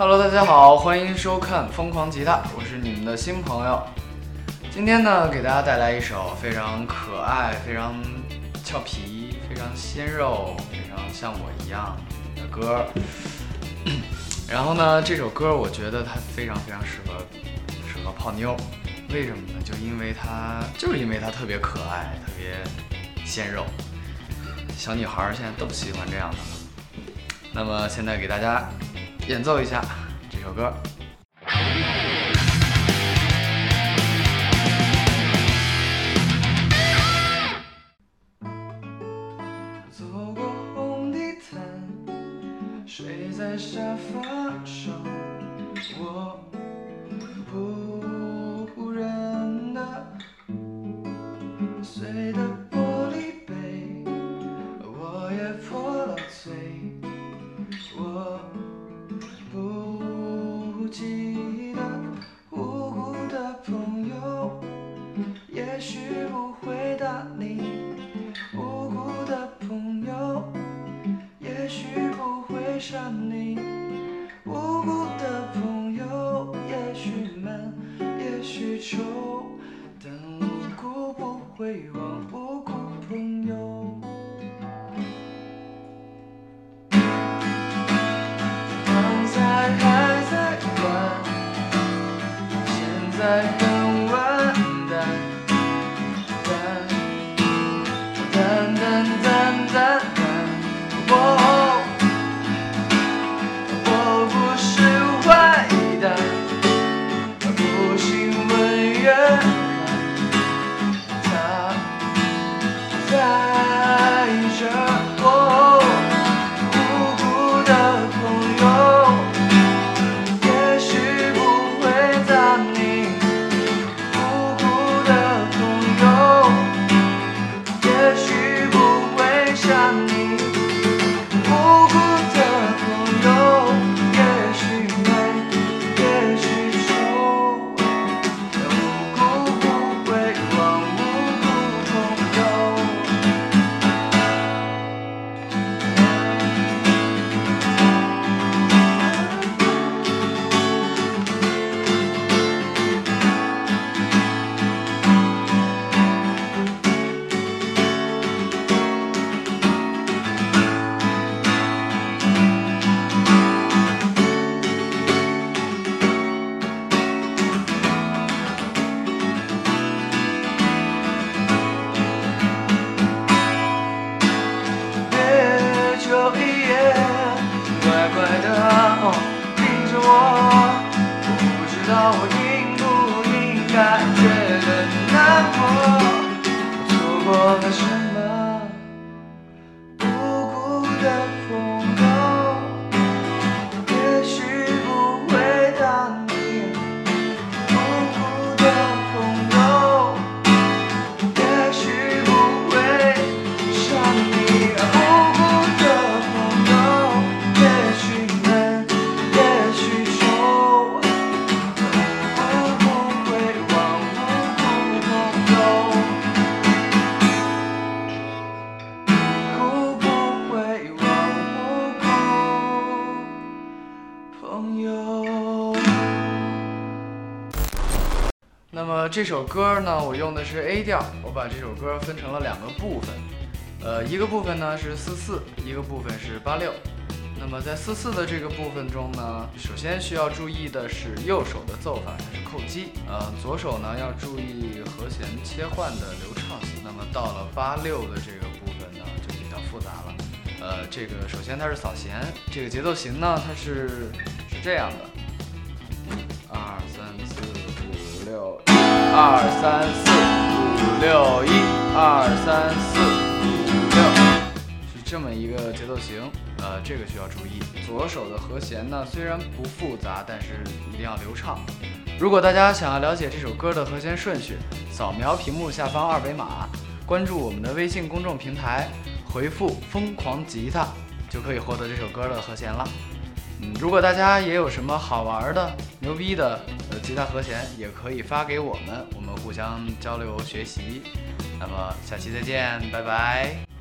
Hello，大家好，欢迎收看《疯狂吉他》，我是你们的新朋友。今天呢，给大家带来一首非常可爱、非常俏皮、非常鲜肉、非常像我一样的歌。然后呢，这首歌我觉得它非常非常适合适合泡妞，为什么呢？就因为它就是因为它特别可爱，特别鲜肉，小女孩现在都喜欢这样的。那么现在给大家演奏一下这首歌。走过红地毯，睡在沙发上，也许不会打你。无辜的朋友，也许不会伤你。无辜的朋友，也许闷，也许丑，但无辜不会忘无辜朋友。刚才还在玩，现在的哦盯着我，不知道我应不应该觉得难过，我错过了什么？那么这首歌呢，我用的是 A 调，我把这首歌分成了两个部分，呃，一个部分呢是四四，一个部分是八六。那么在四四的这个部分中呢，首先需要注意的是右手的奏法，它是扣击，呃，左手呢要注意和弦切换的流畅性。那么到了八六的这个部分呢，就比较复杂了。呃，这个首先它是扫弦，这个节奏型呢，它是是这样的。一二三四五六，二三四五六一，二三四五六，是这么一个节奏型。呃，这个需要注意。左手的和弦呢，虽然不复杂，但是一定要流畅。如果大家想要了解这首歌的和弦顺序，扫描屏幕下方二维码，关注我们的微信公众平台，回复“疯狂吉他”，就可以获得这首歌的和弦了。嗯，如果大家也有什么好玩的、牛逼的呃吉他和弦，也可以发给我们，我们互相交流学习。那么下期再见，拜拜。